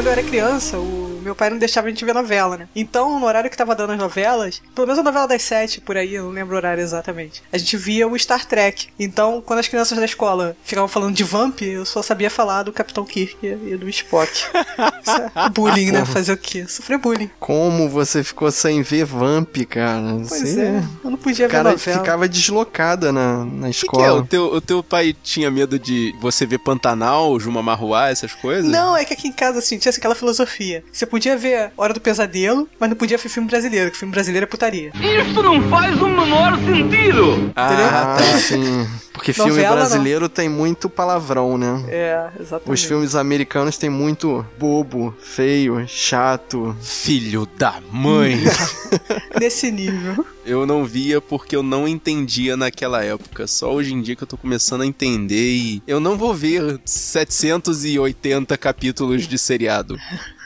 quando eu era criança, o meu pai não deixava a gente ver novela, né? Então, no horário que tava dando as novelas, pelo menos a novela das sete, por aí, eu não lembro o horário exatamente, a gente via o Star Trek. Então, quando as crianças da escola ficavam falando de Vamp, eu só sabia falar do Capitão Kirk e do Spock. Isso é bullying, né? Fazer o quê? Sofrer bullying. Como você ficou sem ver Vamp, cara? Pois Você- é, eu não podia ver cara novela. ficava deslocada na, na O que, que é? escola. O teu, o teu pai tinha medo de você ver Pantanal, Juma Marruá, essas coisas? Não, é que aqui em casa, assim, tinha aquela filosofia. Você podia ver Hora do Pesadelo, mas não podia ver filme brasileiro, que filme brasileiro é putaria. Isso não faz o menor sentido! Ah, Ah, sim. Porque filme Novela, não. brasileiro tem muito palavrão, né? É, exatamente. Os filmes americanos tem muito bobo, feio, chato. filho da mãe. Nesse nível. Eu não via porque eu não entendia naquela época. Só hoje em dia que eu tô começando a entender e eu não vou ver 780 capítulos de seriado.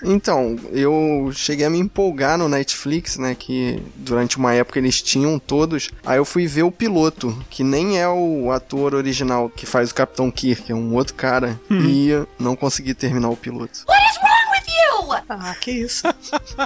Então, eu cheguei a me empolgar no Netflix, né? Que durante uma época eles tinham todos. Aí eu fui ver o piloto, que nem é o ator original que faz o Capitão Kirk, é um outro cara. E não consegui terminar o piloto. Ah, que isso.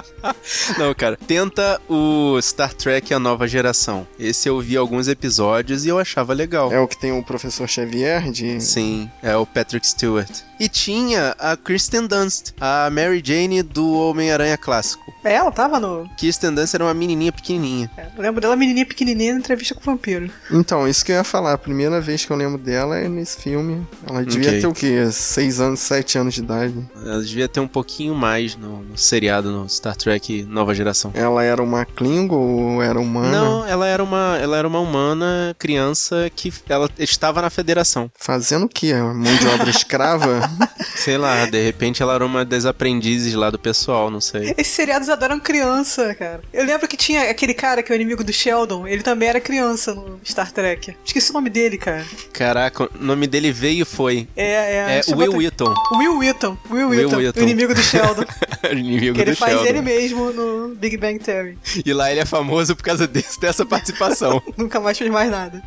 Não, cara, tenta o Star Trek A Nova Geração. Esse eu vi alguns episódios e eu achava legal. É o que tem o professor Xavier de. Sim, é o Patrick Stewart. E tinha a Kristen Dunst, a Mary Jane do Homem-Aranha clássico. É, ela tava no. Kristen Dunst era uma menininha pequenininha. é, eu lembro dela menininha pequenininha na entrevista com o vampiro. Então, isso que eu ia falar. A primeira vez que eu lembro dela é nesse filme. Ela devia Ok. ter o quê? Seis anos, sete anos de idade. Ela devia ter um pouquinho mais no, no seriado, no Star Trek Nova Geração. Ela era uma Klingon ou era humana? Não, ela era uma, ela era uma humana criança que ela estava na federação. Fazendo o quê? Mão de obra escrava? Sei lá, de repente ela era uma das aprendizes lá do pessoal, não sei. Esses seriados adoram criança, cara. Eu lembro que tinha aquele cara que é o inimigo do Sheldon, ele também era criança no Star Trek. Esqueci o nome dele, cara. Caraca, o nome dele veio e foi. É, é. É Will Wheaton. Will Wheaton. Will. Wheaton. O inimigo do Sheldon. inimigo que ele do faz Sheldon. ele mesmo no Big Bang Theory. E lá ele é famoso por causa desse, dessa participação. Nunca mais fez mais nada.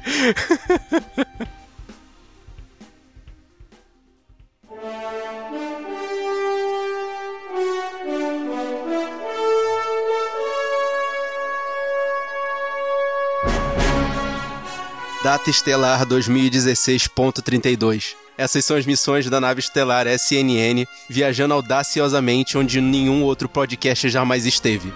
Data Estelar 2016.32. Essas são as missões da nave estelar SNN, viajando audaciosamente onde nenhum outro podcast jamais esteve.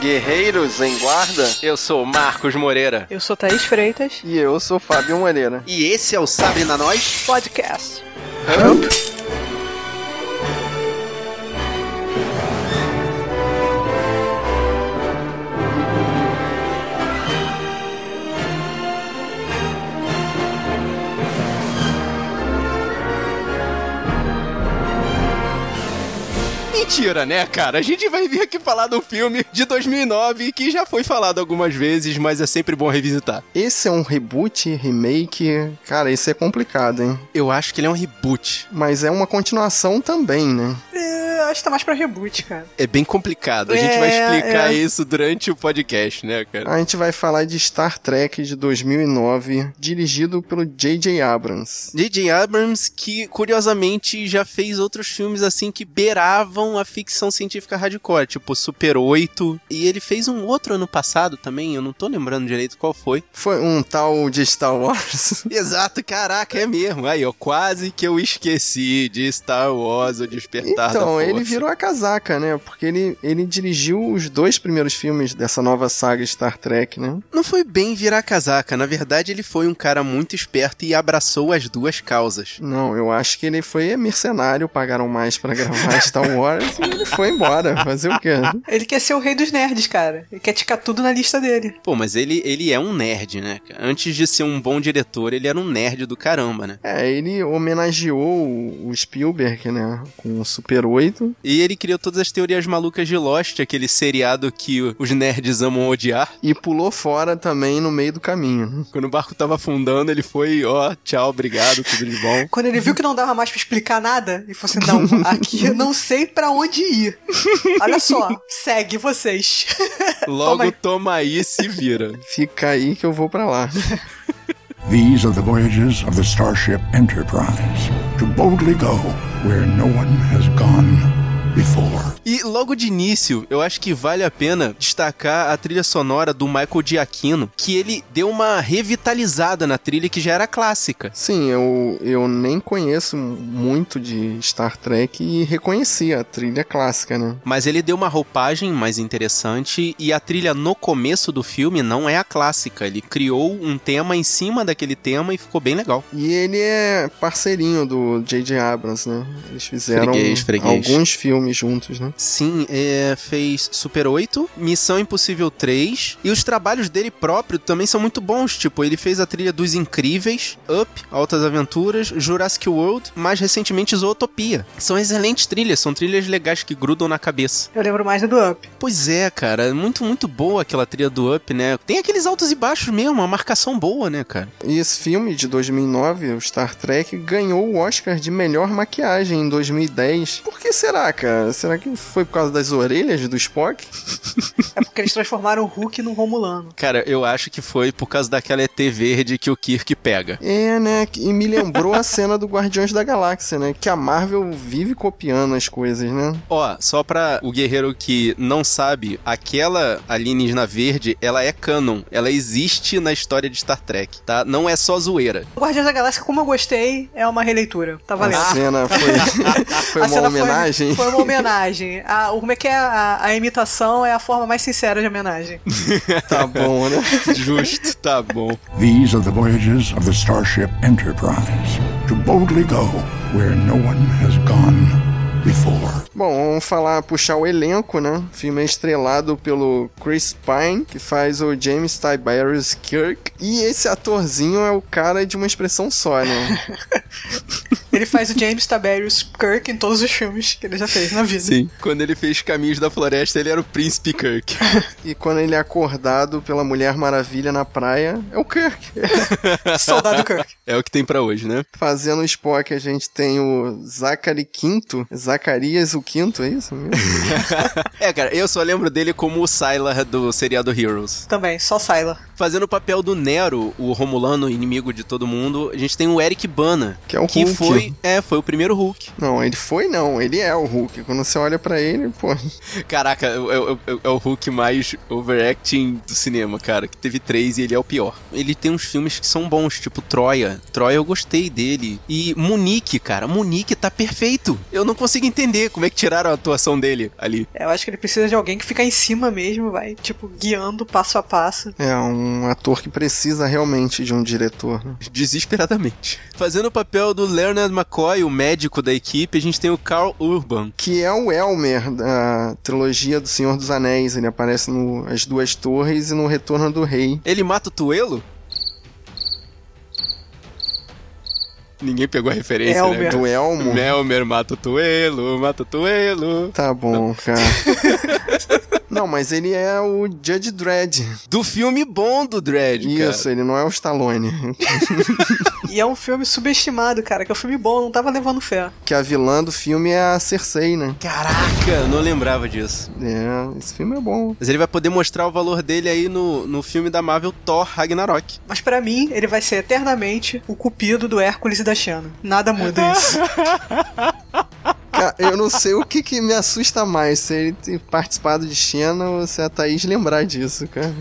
Guerreiros em Guarda. Eu sou Marcos Moreira. Eu sou Thaís Freitas. E eu sou Fábio Moreira. E esse é o Sabre na Nós? Podcast. Mentira, né, cara? A gente vai vir aqui falar do filme de 2009 que já foi falado algumas vezes, mas é sempre bom revisitar. Esse é um reboot, remake. Cara, esse é complicado, hein? Eu acho que ele é um reboot. Mas é uma continuação também, né? É, acho que tá mais pra reboot, cara. É bem complicado. A gente vai É, explicar é. isso durante o podcast, né, cara? A gente vai falar de Star Trek de 2009, dirigido pelo J.J. Abrams. J.J. Abrams, que curiosamente já fez outros filmes assim que beiravam a ficção científica hardcore, tipo Super 8. E ele fez um outro ano passado também, eu não tô lembrando direito qual foi. Foi um tal de Star Wars. Exato, caraca, é mesmo. Aí, ó, quase que eu esqueci de Star Wars, o Despertar da Então, ele virou a casaca, né? Porque ele, ele dirigiu os dois primeiros filmes dessa nova saga Star Trek, né? Não foi bem virar casaca, na verdade ele foi um cara muito esperto e abraçou as duas causas. Não, eu acho que ele foi mercenário, pagaram mais pra gravar Star Wars e ele foi embora. Fazer o quê? Ele quer ser o rei dos nerds, cara. Ele quer ticar tudo na lista dele. Pô, mas ele, ele é um nerd, né? Antes de ser um bom diretor, ele era um nerd do caramba, né? É, ele homenageou o Spielberg, né? Com o Super 8 Canon. E ele criou todas as teorias malucas de Lost, aquele seriado que os nerds amam odiar. E pulou fora também no meio do caminho. Quando o barco tava afundando, ele foi, ó, tchau, obrigado, tudo de bom. Quando ele viu que não dava mais pra explicar nada, ele falou assim: não, aqui eu não sei pra onde ir. Olha só, segue vocês. Logo Toma aí. toma aí e se vira. Fica aí que eu vou pra lá. These are the voyages of the Starship Enterprise to boldly go where no one has gone before. E logo de início, eu acho que vale a pena destacar a trilha sonora do Michael Giacchino, que ele deu uma revitalizada na trilha que já era clássica. Sim, eu, eu nem conheço muito de Star Trek e reconheci a trilha clássica, né? Mas ele deu uma roupagem mais interessante e a trilha no começo do filme não é a clássica. Ele criou um tema em cima daquele tema e ficou bem legal. E ele é parceirinho do J.J. Abrams, né? Eles fizeram Freguês, freguês. alguns filmes juntos, né? Sim, é, fez Super 8, Missão Impossível 3 e os trabalhos dele próprio também são muito bons. Tipo, ele fez a trilha dos Incríveis, Up, Altas Aventuras, Jurassic World, mais recentemente Zootopia. São excelentes trilhas, são trilhas legais que grudam na cabeça. Eu lembro mais do Up. Pois é, cara, muito, muito boa aquela trilha do Up, né? Tem aqueles altos e baixos mesmo, uma marcação boa, né, cara? E esse filme de 2009, o Star Trek, ganhou o Oscar de melhor maquiagem em 2010. Por que será, cara? Será que foi por causa das orelhas do Spock? É porque eles transformaram o Hulk num Romulano. Cara, eu acho que foi por causa daquela ET verde que o Kirk pega. É, né? E me lembrou a cena do Guardiões da Galáxia, né? Que a Marvel vive copiando as coisas, né? Ó, só pra o guerreiro que não sabe, aquela alienígena verde, ela é canon. Ela existe na história de Star Trek, tá? Não é só zoeira. O Guardiões da Galáxia, como eu gostei, é uma releitura. Tá valendo. A cena foi, foi A uma cena homenagem. Foi, foi uma homenagem. A, o- como é que é? A, a imitação é a forma mais sincera de homenagem. Tá bom, né? Justo, tá bom. These are the voyages of the Starship Enterprise to boldly go where no one has gone before. Bom, vamos falar, puxar o elenco, né? O filme é estrelado pelo Chris Pine, que faz o James Tiberius Kirk. E esse atorzinho é o cara de uma expressão só, né? Ele faz o James Tiberius Kirk em todos os filmes que ele já fez na vida. Sim. Quando ele fez Caminhos da Floresta, ele era o Príncipe Kirk. E quando ele é acordado pela Mulher Maravilha na praia, é o Kirk. Soldado Kirk. É o que tem pra hoje, né? Fazendo o Spock, a gente tem o Zachary Quinto. Zacarias o Quinto, é isso mesmo? É, cara, eu só lembro dele como o Sylar do seriado Heroes. Também, só Sylar. Fazendo o papel do Nero, o Romulano inimigo de todo mundo, a gente tem o Eric Bana. Que é o que Hulk. foi, é, foi o primeiro Hulk. Não, ele foi não, ele é o Hulk. Quando você olha pra ele, pô, Caraca, é, é- é- é o Hulk mais overacting do cinema, cara. Que teve três e ele é o pior. Ele tem uns filmes que são bons, tipo Troia. Troia eu gostei dele. E Munique, cara. Munique tá perfeito. Eu não consigo entender como é que tiraram a atuação dele ali. Eu acho que ele precisa de alguém que fica em cima mesmo, vai, tipo, guiando passo a passo. é um ator que precisa realmente de um diretor. né? Desesperadamente. Fazendo o papel do Leonard McCoy, o médico da equipe, a gente tem o Carl Urban. Que é o Elmer da trilogia do Senhor dos Anéis. Ele aparece no As Duas Torres e no Retorno do Rei. Ele mata o Tuelo? Ninguém pegou a referência, né? Elmer. Do Elmo. Elmer mata o Tuelo, mata o Tuelo. Tá bom, cara. Não, mas ele é o Judge Dredd. Do filme bom do Dredd, Isso, ele não é o Stallone. E é um filme subestimado, cara, que é um filme bom, não tava levando fé. que a vilã do filme é a Cersei, né? cara. Caraca, não lembrava disso. É, esse filme é bom. Mas ele vai poder mostrar o valor dele aí no, no filme da Marvel Thor Ragnarok. Mas pra mim, ele vai ser eternamente o cupido do Hércules e da Xena. Nada muda isso. Cara, eu não sei o que, que me assusta mais, se ele ter participado de Xena ou se a Thaís lembrar disso, cara.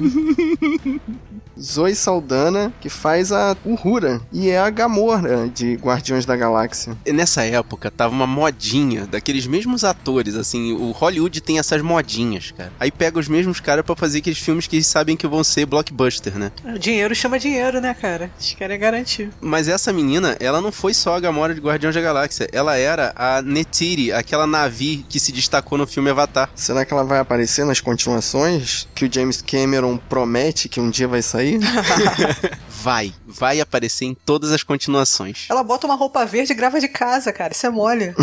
Zoe Saldana, que faz a Uhura, e é a Gamora de Guardiões da Galáxia. E nessa época tava uma modinha daqueles mesmos atores, assim, o Hollywood tem essas modinhas, cara. Aí pega os mesmos caras pra fazer aqueles filmes que eles sabem que vão ser blockbuster, né? O dinheiro chama dinheiro, né, cara? Eles querem garantir. Mas essa menina, ela não foi só a Gamora de Guardiões da Galáxia, ela era a Neytiri, aquela Navi que se destacou no filme Avatar. Será que ela vai aparecer nas continuações? Que o James Cameron promete que um dia vai sair? vai, vai aparecer em todas as continuações. Ela bota uma roupa verde e grava de casa, cara. Isso é mole.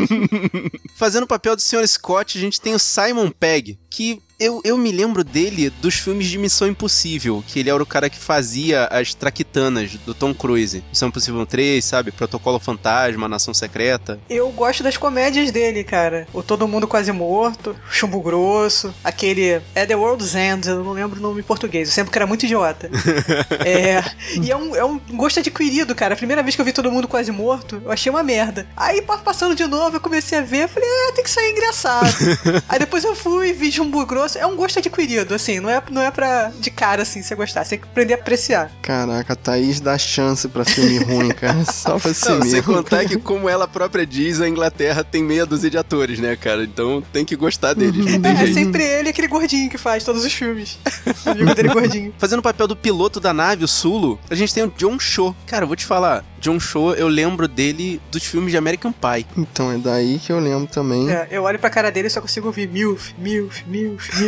Fazendo o papel do Sr. Scott, a gente tem o Simon Pegg, que eu, eu me lembro dele dos filmes de Missão Impossível, que ele era o cara que fazia as traquitanas do Tom Cruise. Missão Impossível 3, sabe? Protocolo Fantasma, Nação Secreta. Eu gosto das comédias dele, cara. O Todo Mundo Quase Morto, Chumbo Grosso, aquele É The World's End, eu não lembro o nome em português, eu sempre que era muito idiota. é, e é um, é um gosto adquirido, cara. A primeira vez que eu vi Todo Mundo Quase Morto, eu achei uma merda. Aí, passando de novo, eu comecei a ver, falei, é, tem que sair engraçado. Aí depois eu fui, vi Chumbo Grosso, é um gosto adquirido, assim, não é, não é pra de cara, assim, você gostar, você tem que aprender a apreciar. Caraca, a Thaís dá chance pra filme ruim, cara. Só pra ser Não, sem mesmo. contar que, como ela própria diz, a Inglaterra tem meia dúzia de atores, né, cara? Então tem que gostar deles, não tem É, é jeito. sempre ele, aquele gordinho que faz todos os filmes. Amigo dele gordinho. Fazendo o papel do piloto da nave, o Sulo, a gente tem o John Cho. Cara, eu vou te falar, John Cho, eu lembro dele dos filmes de American Pie. Então, é daí que eu lembro também. É, eu olho pra cara dele e só consigo ouvir milf, milf, milf, milf.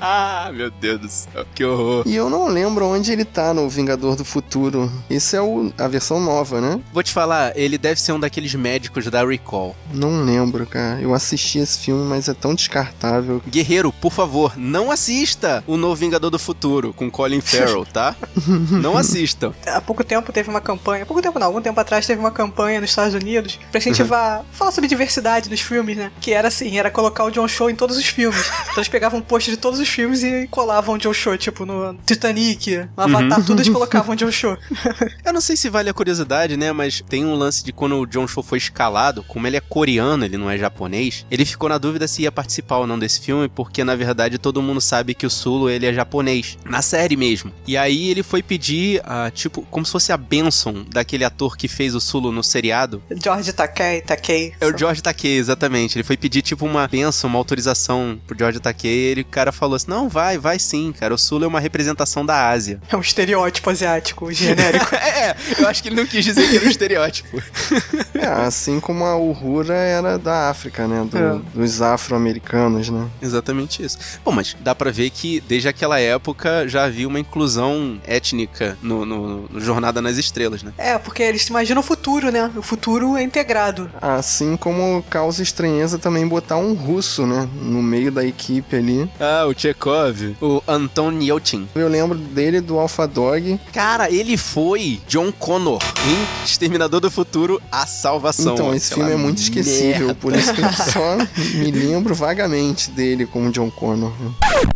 Ah, meu Deus do céu, que horror. E eu não lembro onde ele tá no Vingador do Futuro. Esse é o, a versão nova, né? Vou te falar, ele deve ser um daqueles médicos da Recall. Não lembro, cara. Eu assisti esse filme, mas é tão descartável. Guerreiro, por favor, não assista o novo Vingador do Futuro com Colin Farrell, tá? não assistam. Há pouco tempo teve uma campanha, há pouco tempo não, algum tempo atrás teve uma campanha nos Estados Unidos pra incentivar, falar sobre diversidade nos filmes, né? Que era assim, era colocar o John Cho em todos os filmes. Então eles pegavam um post de todos os filmes e colavam o John Cho, tipo no Titanic, no Avatar, tudo eles colocavam o John Cho. Eu não sei se vale a curiosidade, né? Mas tem um lance de quando o John Cho foi escalado, como ele é coreano, ele não é japonês, ele ficou na dúvida se ia participar ou não desse filme, porque na verdade todo mundo sabe que o Sulo ele é japonês, na série mesmo. E aí ele foi pedir, tipo, como se fosse a benção daquele ator que fez o Sulo no seriado. George Takei, Takei. É o George Takei, exatamente. Ele foi pedir, tipo, uma benção, uma autorização pro George Takei. E ele, o cara falou assim: Não, vai, vai sim, cara. O Sulo é uma representação da Ásia. É um estereótipo asiático genérico. é, eu acho que ele não quis dizer que era um estereótipo. É, assim como a Uhura era da África, né? Do- É. Dos afro-americanos, né? Exatamente isso. Bom, mas dá pra ver que desde aquela época já havia uma inclusão étnica no, no- no Jornada nas Estrelas, né? é, porque eles imaginam o futuro, né? O futuro é integrado. Assim como causa estranheza também botar um russo, né? No meio da equipe ali. Ah, o Chekhov. O Anton Yelchin. Eu lembro dele do Alpha Dog. Cara, ele foi John Connor em Exterminador do Futuro, A Salvação. Então, esse filme é muito esquecível, merda. por isso que eu só me lembro vagamente dele como John Connor.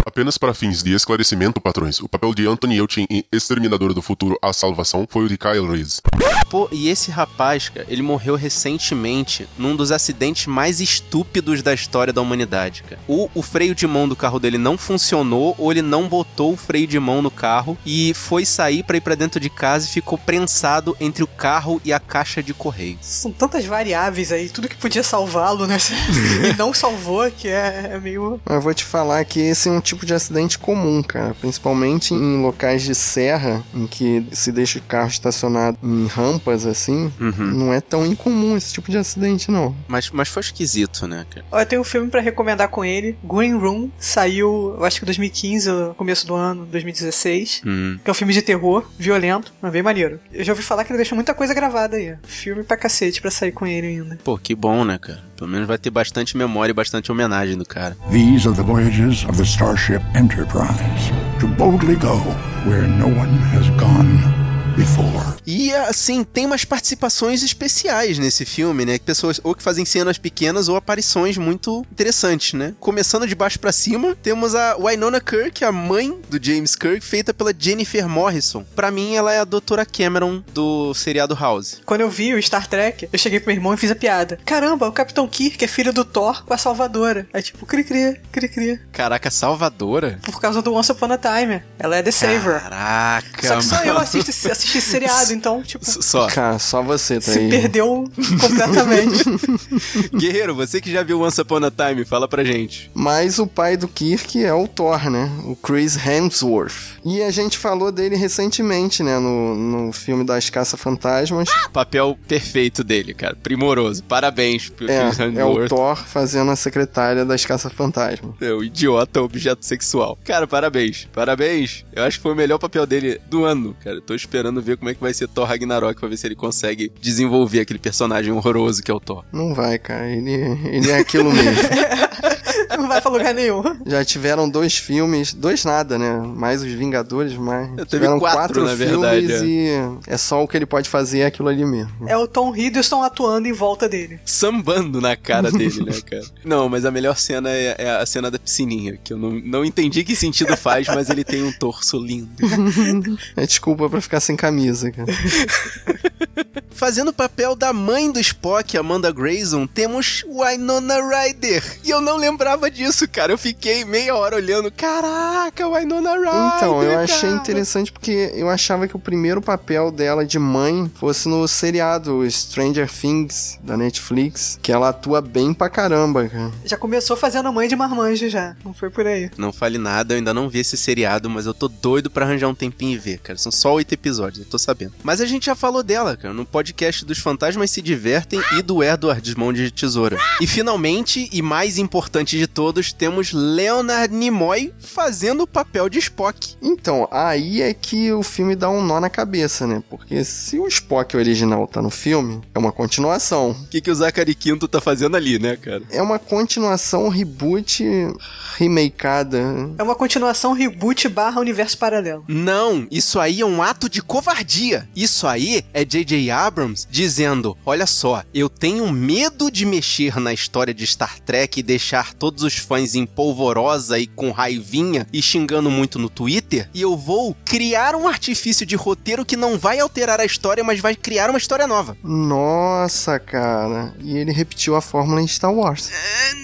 Apenas para fins de esclarecimento, patrões, o papel de Anthony Yelchin em Exterminador do Futuro A Salvação foi o de Kyle Reese. Pô, e esse rapaz, cara, ele morreu recentemente num dos acidentes mais estúpidos da história da humanidade, cara. Ou o freio de mão do carro dele não funcionou, ou ele não botou o freio de mão no carro e foi sair pra ir pra dentro de casa e ficou prensado entre o carro e a caixa de correio. São tantas variáveis aí, tudo que podia salvá-lo, né? e não salvou, que é, é meio. Mas eu vou te falar que esse é um tipo de acidente comum, cara. Principalmente em locais de serra, em que se deixa o carro estacionado em rampas assim. Não é tão incomum esse tipo de acidente, não. Mas, mas foi esquisito, né, cara? Eu tenho um filme pra recomendar com ele. Green Room saiu, eu acho que 2015, no começo do ano, 2016. Hum. Que é um filme de terror, violento, mas bem maneiro. Eu já ouvi falar que ele deixou muita coisa gravada aí. Filme pra cacete pra sair com ele ainda. Pô, que bom, né, cara? Pelo menos vai ter bastante memória e bastante homenagem do cara. These are the voyages of the Starship Enterprise to boldly go where no one has gone before. E assim, tem umas participações especiais nesse filme, né? Pessoas ou que fazem cenas pequenas ou aparições muito interessantes, né? Começando de baixo pra cima, temos a Winona Kirk, a mãe do James Kirk, feita pela Jennifer Morrison. Pra mim, ela é a Doutora Cameron do seriado House. Quando eu vi o Star Trek, eu cheguei pro meu irmão e fiz a piada. Caramba, o Capitão Kirk é filho do Thor com a Salvadora. Aí tipo, cri cri, cri cri. Caraca, Salvadora? Por causa do Once Upon a Time. Ela é The Saver. Caraca, Só que só mano. eu assisto, esse- assisto seriado, então, tipo, Só. Cara, só você tá se aí. perdeu completamente. Guerreiro, você que já viu Once Upon a Time, fala pra gente. Mas o pai do Kirk é o Thor, né? O Chris Hemsworth. E a gente falou dele recentemente, né? No, no filme das Caça-Fantasmas. Papel perfeito dele, cara. Primoroso. Parabéns pro É, Chris é o Hemsworth. Thor fazendo a secretária das Caça-Fantasmas. É o idiota objeto sexual. Cara, parabéns. Parabéns. Eu acho que foi o melhor papel dele do ano, cara. Tô esperando ver como é que vai ser Thor Ragnarok pra ver se ele consegue desenvolver aquele personagem horroroso que é o Thor. Não vai, cara. Ele, ele é aquilo mesmo. Não vai pra lugar nenhum. Já tiveram dois filmes, dois nada, né? Mais os Vingadores, mas Teve tiveram quatro, quatro, na filmes verdade, e é só o que ele pode fazer é aquilo ali mesmo. É o Tom Hiddleston atuando em volta dele. Sambando na cara dele, né, cara? Não, mas a melhor cena é, é a cena da piscininha, que eu não, não entendi que sentido faz, mas ele tem um torso lindo. É desculpa pra ficar sem camisa, cara. Fazendo o papel da mãe do Spock, Amanda Grayson, temos Winona Ryder. E eu não lembrava disso, cara. Eu fiquei meia hora olhando. Caraca, Winona Ryder. Então, eu achei cara. interessante porque eu achava que o primeiro papel dela de mãe fosse no seriado Stranger Things da Netflix, que ela atua bem pra caramba, cara. Já começou fazendo mãe de marmanjo já. Não foi por aí. Não fale nada, eu ainda não vi esse seriado, mas eu tô doido pra arranjar um tempinho e ver, cara. São só oito episódios, eu tô sabendo. Mas a gente já falou dela, cara, no podcast dos Fantasmas Se Divertem e do Edward Mão de Tesoura. E finalmente, e mais importante de todos, temos Leonard Nimoy fazendo o papel de Spock. Então, aí é que o filme dá um nó na cabeça, né? Porque se o Spock original tá no filme, é uma continuação. O que, que o Zachary Quinto tá fazendo ali, né, cara? É uma continuação, reboot, remakeada. É uma continuação reboot barra universo paralelo. Não, isso aí é um ato de covardia. Isso aí é J.J. Abrams dizendo: Olha só, eu tenho medo de mexer na história de Star Trek e deixar todos os fãs em polvorosa e com raivinha e xingando muito no Twitter, e eu vou criar um artifício de roteiro que não vai alterar a história, mas vai criar uma história nova. Nossa, cara. E ele repetiu a fórmula em Star Wars.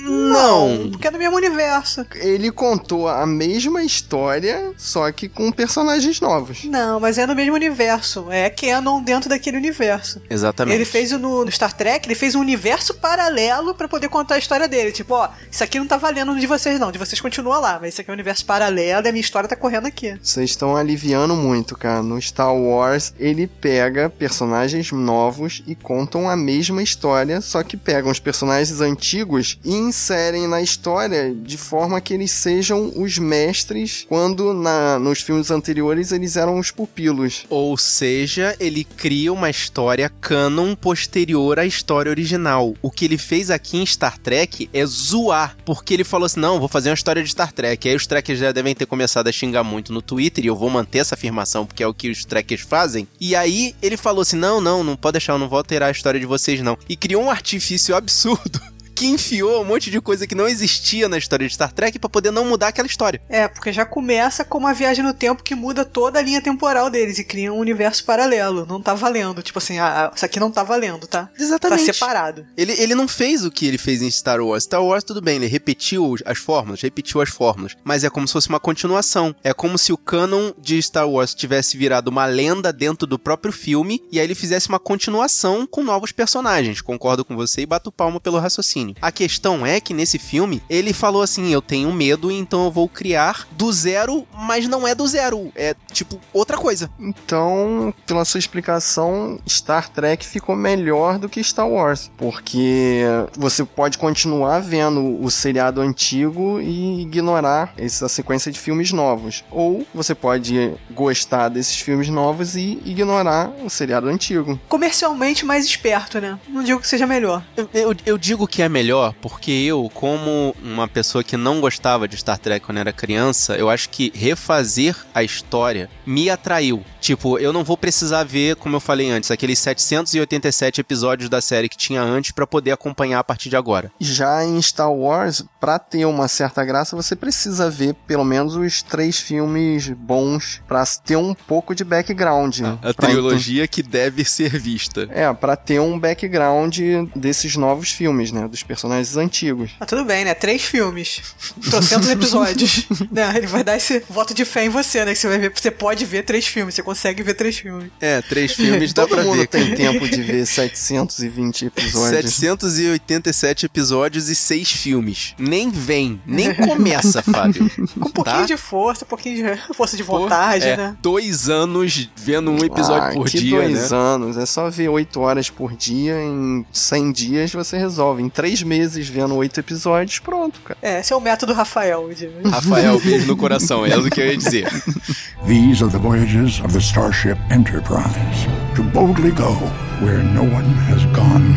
Não. Porque é do mesmo universo. Ele contou a mesma história, só que com personagens novos. Não, mas é no mesmo universo. É canon dentro daquele universo. Exatamente. Ele fez o no, no Star Trek, ele fez um universo paralelo pra poder contar a história dele. Tipo, ó, isso aqui não tá valendo de vocês não, de vocês continua lá, mas isso aqui é um universo paralelo e a minha história tá correndo aqui. Vocês estão aliviando muito, cara. No Star Wars, ele pega personagens novos e contam a mesma história, só que pegam os personagens antigos e inserem na história de forma que eles sejam os mestres, quando na, nos filmes anteriores eles eram os pupilos. Ou seja, ele cria uma história canon posterior à história original. O que ele fez aqui em Star Trek é zoar, porque ele falou assim: não, vou fazer uma história de Star Trek. Aí os trekkers já devem ter começado a xingar muito no Twitter, e eu vou manter essa afirmação porque é o que os trekkers fazem. E aí ele falou assim: não, não, não pode deixar, eu não vou alterar a história de vocês, não. E criou um artifício absurdo. Que enfiou um monte de coisa que não existia na história de Star Trek pra poder não mudar aquela história. É, porque já começa com uma viagem no tempo que muda toda a linha temporal deles e cria um universo paralelo. Não tá valendo. Tipo assim, ah, isso aqui não tá valendo, tá? Exatamente. Tá separado. Ele, ele não fez o que ele fez em Star Wars. Star Wars, tudo bem, ele repetiu as fórmulas, repetiu as fórmulas, mas é como se fosse uma continuação. É como se o canon de Star Wars tivesse virado uma lenda dentro do próprio filme e aí ele fizesse uma continuação com novos personagens. Concordo com você e bato palma pelo raciocínio. A questão é que nesse filme ele falou assim: eu tenho medo, então eu vou criar do zero, mas não é do zero. É tipo outra coisa. Então, pela sua explicação, Star Trek ficou melhor do que Star Wars, porque você pode continuar vendo o seriado antigo e ignorar essa sequência de filmes novos, ou você pode gostar desses filmes novos e ignorar o seriado antigo. Comercialmente mais esperto, né? Não digo que seja melhor. Eu, eu, eu digo que é melhor porque eu, como uma pessoa que não gostava de Star Trek quando era criança, eu acho que refazer a história me atraiu. Tipo, eu não vou precisar ver, como eu falei antes, aqueles 787 episódios da série que tinha antes pra poder acompanhar a partir de agora. Já em Star Wars, pra ter uma certa graça, você precisa ver pelo menos os três filmes bons pra ter um pouco de background. A Pra trilogia que deve ser vista. É, pra ter um background desses novos filmes, né? Do dos personagens antigos. Mas tudo bem, né? Três filmes. Trocentos episódios. né? Ele vai dar esse voto de fé em você, né? Que você vai ver. Você pode ver três filmes, você consegue ver três filmes. É, três filmes dá Todo pra mundo ver. tem tempo de ver 720 episódios. 787 episódios e seis filmes. Nem vem, nem começa, Fábio. Com um pouquinho Tá? de força, um pouquinho de força de vontade, é, né? Dois anos vendo um episódio ah, por que dia, dois né? anos. É só ver 8 horas por dia. Em 100 dias você resolve. Em 3 meses vendo 8 episódios, pronto, cara. É, esse é o método Rafael. De... Rafael, beijo no coração, é o que eu ia dizer. These are the voyages of the Starship Enterprise to boldly go where no one has gone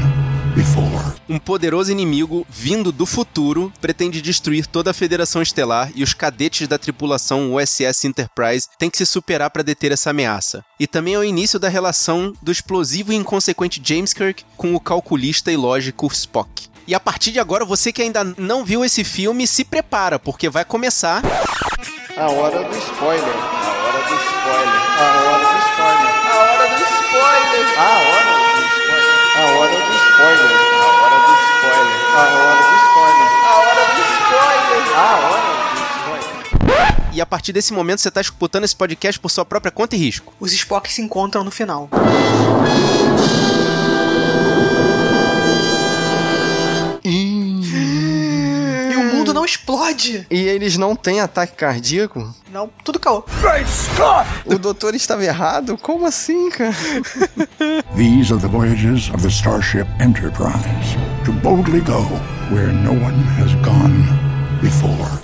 before. Um poderoso inimigo vindo do futuro pretende destruir toda a Federação Estelar e os cadetes da tripulação USS Enterprise têm que se superar para deter essa ameaça. E também é o início da relação do explosivo e inconsequente James Kirk com o calculista e lógico Spock. E a partir de agora, você que ainda não viu esse filme, se prepara, porque vai começar. A hora do spoiler. A hora do spoiler. A hora do spoiler. A hora do spoiler. A hora do spoiler. A hora do spoiler. A hora do spoiler. A hora do spoiler. A hora do spoiler. E a partir desse momento, você está escutando esse podcast por sua própria conta e risco. Os Spock se encontram no final. Não explode! E eles não têm ataque cardíaco? Não, tudo caô. O doutor estava errado? Como assim, cara? These are the voyages of the Starship Enterprise to boldly go where no one has gone before.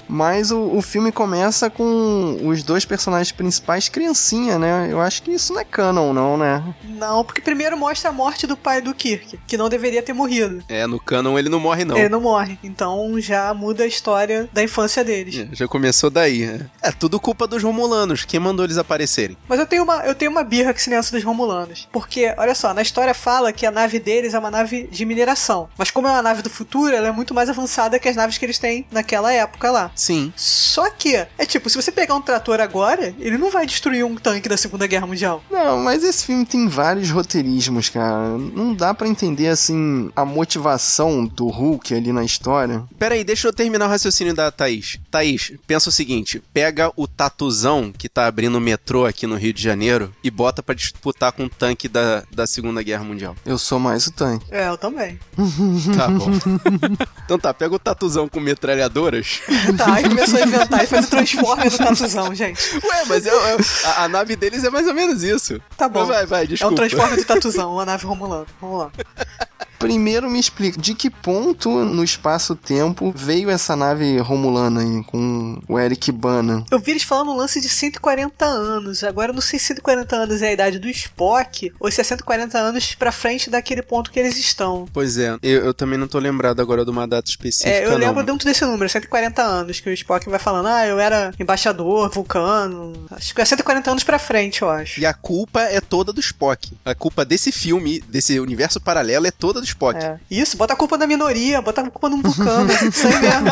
Mas o, o filme começa com os dois personagens principais criancinha, né? Eu acho que isso não é canon, não, né? Não, porque primeiro mostra a morte do pai do Kirk, que não deveria ter morrido. É, no canon ele não morre, não. Ele não morre. Então já muda a história da infância deles. É, Já começou daí. É. é tudo culpa dos Romulanos. Quem mandou eles aparecerem? Mas eu tenho uma, eu tenho uma birra com esse negócio dos Romulanos. Porque, olha só, na história fala que a nave deles é uma nave de mineração. Mas como é uma nave do futuro, ela é muito mais avançada que as naves que eles têm naquela época lá. Sim. Só que, é tipo, se você pegar um trator agora, ele não vai destruir um tanque da Segunda Guerra Mundial. Não, mas esse filme tem vários roteirismos, cara. Não dá pra entender, assim, a motivação do Hulk ali na história. Pera aí, deixa eu terminar o raciocínio da Thaís. Thaís, pensa o seguinte: pega o tatuzão que tá abrindo o metrô aqui no Rio de Janeiro e bota pra disputar com o tanque da, da Segunda Guerra Mundial. Eu sou mais o tanque. É, eu também. Tá bom. então tá, pega o tatuzão com Tá, aí começou a inventar e faz o Transformer do tatuzão, gente. Ué, mas é- é- a, a nave deles é mais ou menos isso. Tá bom. Vai, vai, É desculpa. um Transformer do tatuzão, uma nave romulana. Vamos lá. Primeiro me explica, de que ponto no espaço-tempo veio essa nave romulana aí, com o Eric Bana? Eu vi eles falando um lance de 140 anos. Agora eu não sei se 140 anos é a idade do Spock ou se é 140 anos pra frente daquele ponto que eles estão. Pois é, eu, eu também não tô lembrado agora de uma data específica. É, eu não. lembro dentro desse número, 140 anos, que o Spock vai falando, ah, eu era embaixador, vulcano. Acho que é 140 anos pra frente, eu acho. E a culpa é toda do Spock. A culpa desse filme, desse universo paralelo, é toda do Spock. É. Isso, bota a culpa na minoria, bota a culpa num vulcano. Isso aí mesmo.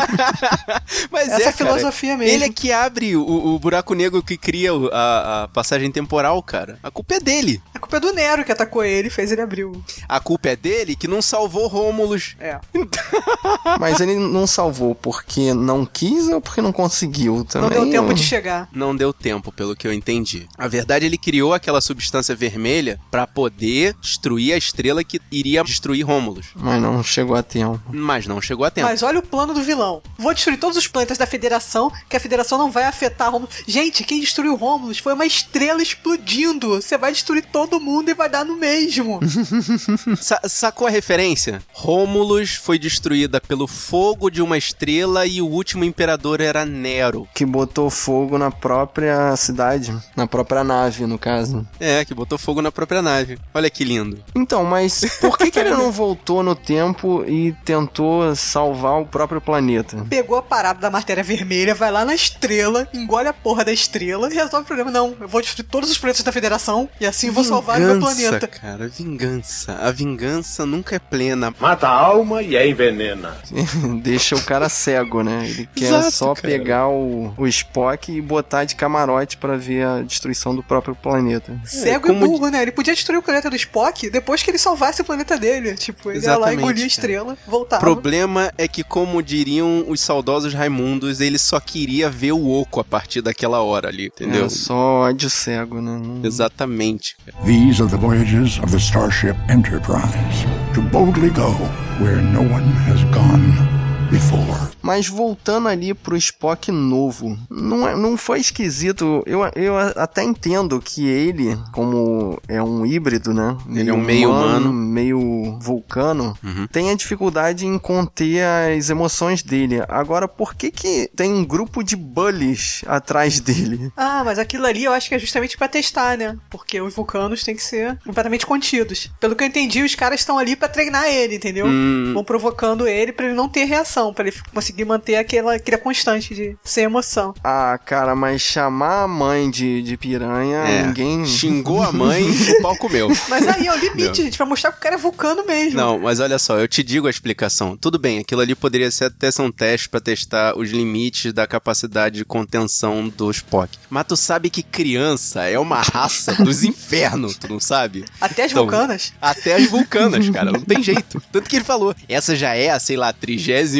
Mas Essa é, é a filosofia cara, mesmo. Ele é que abre o, o buraco negro que cria a, a passagem temporal, cara. A culpa é dele. A culpa é do Nero que atacou ele e fez ele abrir o. A culpa é dele que não salvou Rômulus. É. Mas ele não salvou porque não quis ou porque não conseguiu também? Não deu tempo de chegar. Não deu tempo, pelo que eu entendi. A verdade, ele criou aquela substância vermelha pra poder destruir a estrela que iria destruir Rômulus. Mas não chegou a tempo. Mas não chegou a tempo. Mas olha o plano do vilão. Vou destruir todos os planetas da Federação, que a Federação não vai afetar Romulus. Gente, quem destruiu Romulus foi uma estrela explodindo. Você vai destruir todo mundo e vai dar no mesmo. Sa- sacou a referência? Rômulus foi destruída pelo fogo de uma estrela e o último imperador era Nero. Que botou fogo na própria cidade, na própria nave, no caso. É, que botou fogo na própria nave. Olha que lindo. Então, mas por que, que ele não voltou no tempo e tentou salvar o próprio planeta? Pegou a parada da matéria vermelha, vai lá na estrela, engole a porra da estrela e resolve o problema. Não, eu vou destruir todos os planetas da Federação e assim vou salvar salvar o meu planeta. cara, vingança. A vingança nunca é plena. Mata a alma e a envenena. Deixa o cara cego, né? Ele quer Exato, só cara. pegar o, o Spock e botar de camarote pra ver a destruição do próprio planeta. Cego como e burro, né? Ele podia destruir o planeta do Spock depois que ele salvasse o planeta dele. Tipo, ele ia lá, Exatamente, engolia a estrela, voltava. O problema é que, como diriam os saudosos Raimundos, ele só queria ver o oco a partir daquela hora ali, entendeu? É só ódio cego, né? Não- Exatamente. cara. These are the voyages of the Starship Enterprise. To boldly go where no one has gone before. Mas voltando ali pro Spock novo, não, é- não foi esquisito. Eu, eu até entendo que ele, como é um híbrido, né? Ele é um meio humano. meio vulcano, Uhum. tem a dificuldade em conter as emoções dele. Agora, por que que tem um grupo de bullies atrás dele? Ah, mas aquilo ali eu acho que é justamente pra testar, né? Porque os vulcanos têm que ser completamente contidos. Pelo que eu entendi, os caras estão ali pra treinar ele, entendeu? Hum. Vão provocando ele pra ele não ter reação, pra ele conseguir manter aquela, aquela constante de sem emoção. Ah, cara, mas chamar a mãe de, de piranha, É, ninguém. Xingou a mãe e o pau comeu. Mas aí é o limite, gente, pra mostrar que o cara é vulcano mesmo. Não, mas olha só, eu te digo a explicação. Tudo bem, aquilo ali poderia ser até ser um teste pra testar os limites da capacidade de contenção do Spock. Mas tu sabe que criança é uma raça dos infernos, tu não sabe? Até as Então, vulcanas. Até as vulcanas, cara, não tem jeito. Tanto que ele falou, essa já é a, sei lá,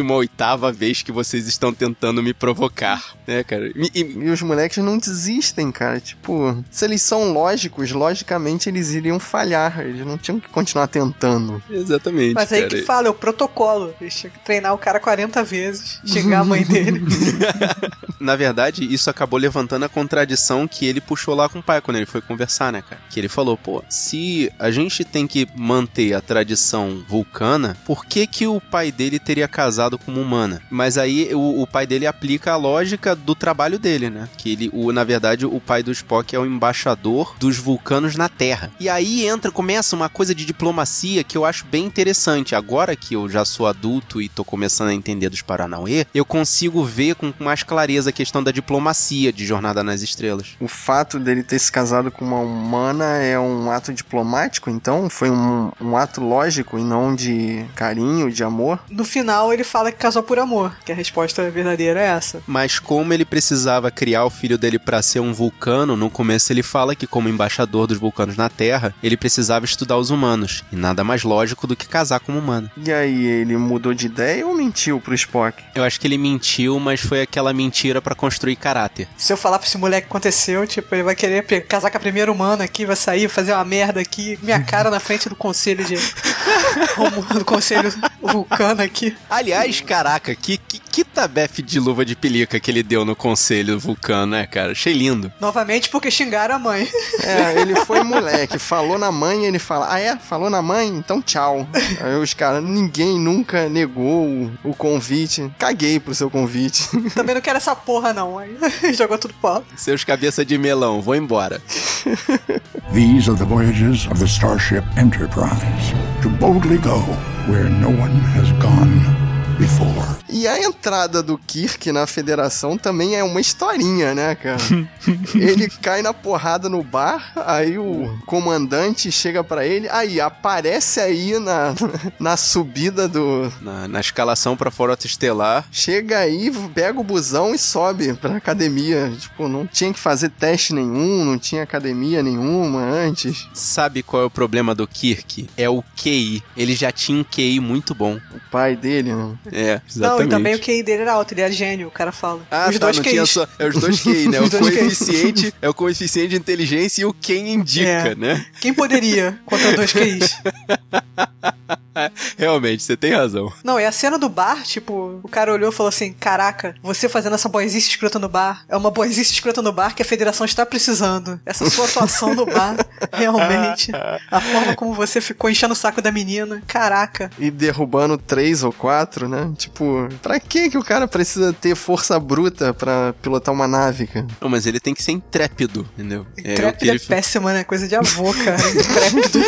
38ª vez que vocês estão tentando me provocar, né, cara? E- e- E os moleques não desistem, cara. Tipo, se eles são lógicos, logicamente eles iriam falhar. Eles não tinham que continuar tentando. exatamente, Mas aí cara. que fala, é o protocolo. Eles tinham que treinar o cara 40 vezes, xingar a mãe dele. Na verdade, isso acabou levantando a contradição que ele puxou lá com o pai quando ele foi conversar, né, cara? Que ele falou, pô, se a gente tem que manter a tradição vulcana, por que que o pai dele teria casado com uma humana? Mas aí o, o pai dele aplica a lógica do trabalho dele, né? Que ele, o, na verdade, o pai do Spock é o embaixador dos vulcanos na Terra. E aí entra, começa uma coisa de diplomacia que eu acho bem interessante. Agora que eu já sou adulto e tô começando a entender dos Paranauê, eu consigo ver com mais clareza a questão da diplomacia de Jornada nas Estrelas. O fato dele ter se casado com uma humana é um ato diplomático, então? Foi um, um ato lógico e não de carinho, de amor? No final, ele fala que casou por amor, que a resposta verdadeira é essa. Mas como ele precisava criar o filho dele pra ser um vulcano, no começo ele fala que como embaixador dos vulcanos na Terra, ele precisava estudar os humanos. E nada mais lógico do que casar com uma humana. E aí, ele mudou de ideia ou mentiu pro Spock? Eu acho que ele mentiu, mas foi aquela mentira pra construir caráter. Se eu falar pra esse moleque que aconteceu, tipo, ele vai querer casar com a primeira humana aqui, vai sair, fazer uma merda aqui, minha cara na frente do conselho de. do conselho vulcano aqui. Aliás, caraca, que, que, que tabefe de luva de pelica que ele deu no conselho vulcano, né, cara? Achei lindo. Novamente porque xingaram a mãe. É, ele foi moleque, falou na mãe, ele fala, ah é? Falou na mãe? Então tchau. Aí os caras, ninguém nunca negou o, o convite. Caguei pro seu convite. Também não quero essa porra, não. Aí jogou tudo pro alto. Seus cabeça de melão, vou embora. These are the voyages of the Starship Enterprise to boldly go where no one has gone before. E a entrada do Kirk na federação também é uma historinha, né, cara? ele cai na porrada no bar, aí o comandante chega pra ele, aí aparece aí na, na subida do. Na, na escalação pra Frota Estelar, Chega aí, pega o busão e sobe pra academia. Tipo, não tinha que fazer teste nenhum, não tinha academia nenhuma antes. sabe qual é o problema do Kirk? É o QI. Ele já tinha um QI muito bom. O pai dele, né? É, Não, exatamente. e também o QI dele era alto, ele era gênio, o cara fala. Ah, Os tá, dois não tinha só. É os dois QI, né? O Os QIs. coeficiente é o coeficiente de inteligência e o quem indica, É. né? Quem poderia contra dois QIs? Realmente, você tem razão. Não, e a cena do bar, tipo, o cara olhou e falou assim: Caraca, você fazendo essa boizice escrota no bar, é uma boizice escrota no bar que a federação está precisando. Essa sua atuação no bar, realmente. A forma como você ficou enchendo o saco da menina, caraca. E derrubando três ou quatro, né? Tipo, pra que que o cara precisa ter força bruta pra pilotar uma nave, cara? Não, mas ele tem que ser intrépido, entendeu? É Intrépido é, ele... péssima, né? Coisa de avô, cara. Intrépido.